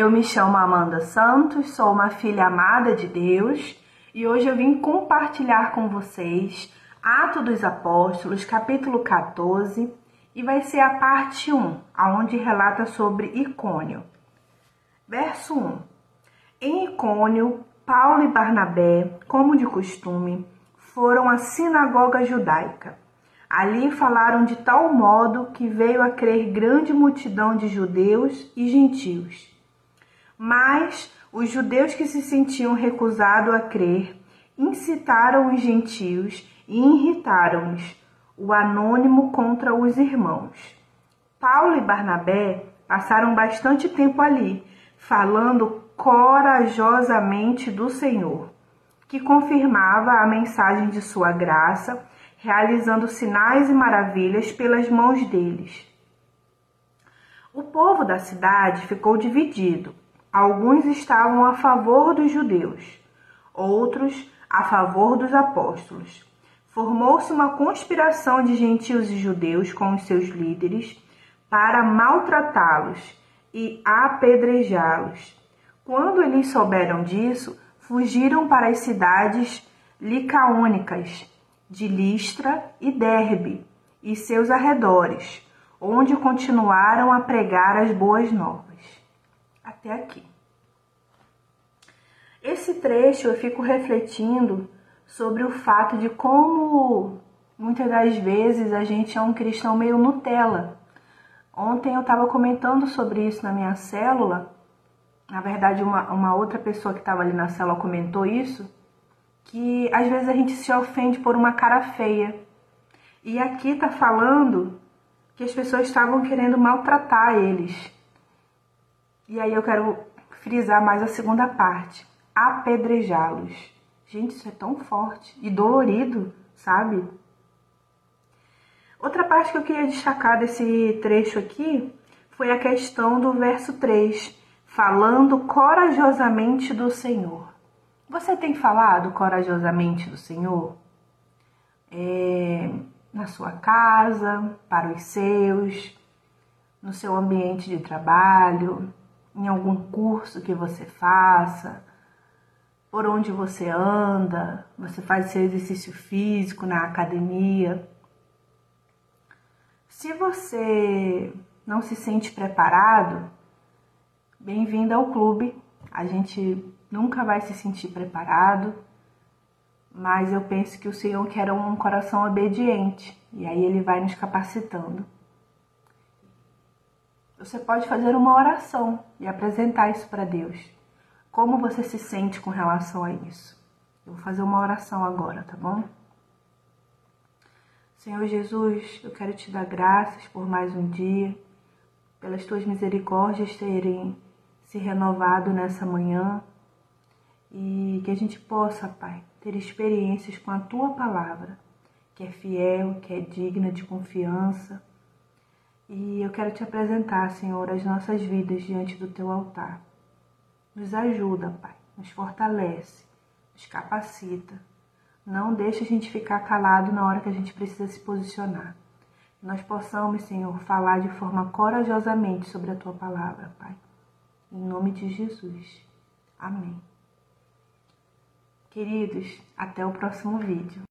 Eu me chamo Amanda Santos, sou uma filha amada de Deus e hoje eu vim compartilhar com vocês Atos dos Apóstolos, capítulo 14, e vai ser a parte 1, aonde relata sobre Icônio. Verso 1. Em Icônio, Paulo e Barnabé, como de costume, foram à sinagoga judaica. Ali falaram de tal modo que veio a crer grande multidão de judeus e gentios. Mas os judeus que se sentiam recusados a crer incitaram os gentios e irritaram-os, o anônimo contra os irmãos. Paulo e Barnabé passaram bastante tempo ali, falando corajosamente do Senhor, que confirmava a mensagem de sua graça, realizando sinais e maravilhas pelas mãos deles. O povo da cidade ficou dividido. Alguns estavam a favor dos judeus, outros a favor dos apóstolos. Formou-se uma conspiração de gentios e judeus com os seus líderes para maltratá-los e apedrejá-los. Quando eles souberam disso, fugiram para as cidades licaônicas de Listra e Derbe e seus arredores, onde continuaram a pregar as boas novas até aqui. Esse trecho eu fico refletindo sobre o fato de como muitas das vezes a gente é um cristão meio Nutella. Ontem eu estava comentando sobre isso na minha célula. Na verdade, uma, uma outra pessoa que estava ali na célula comentou isso. Que às vezes a gente se ofende por uma cara feia. E aqui está falando que as pessoas estavam querendo maltratar eles. E aí eu quero frisar mais a segunda parte: apedrejá-los. Gente, isso é tão forte e dolorido, sabe? Outra parte que eu queria destacar desse trecho aqui foi a questão do verso 3, falando corajosamente do Senhor. Você tem falado corajosamente do Senhor? É, na sua casa, para os seus, no seu ambiente de trabalho, em algum curso que você faça, por onde você anda, você faz seu exercício físico na academia. Se você não se sente preparado, bem-vindo ao clube. A gente nunca vai se sentir preparado, mas eu penso que o Senhor quer um coração obediente e aí ele vai nos capacitando. Você pode fazer uma oração e apresentar isso para Deus. Como você se sente com relação a isso? Eu vou fazer uma oração agora, tá bom? Senhor Jesus, eu quero te dar graças por mais um dia, pelas tuas misericórdias terem se renovado nessa manhã e que a gente possa, Pai, ter experiências com a tua palavra, que é fiel, que é digna de confiança e eu quero te apresentar, Senhor, as nossas vidas diante do teu altar. Nos ajuda, Pai, nos fortalece, nos capacita. Não deixe a gente ficar calado na hora que a gente precisa se posicionar. Nós possamos, Senhor, falar de forma corajosamente sobre a tua palavra, Pai. Em nome de Jesus. Amém. Queridos, até o próximo vídeo.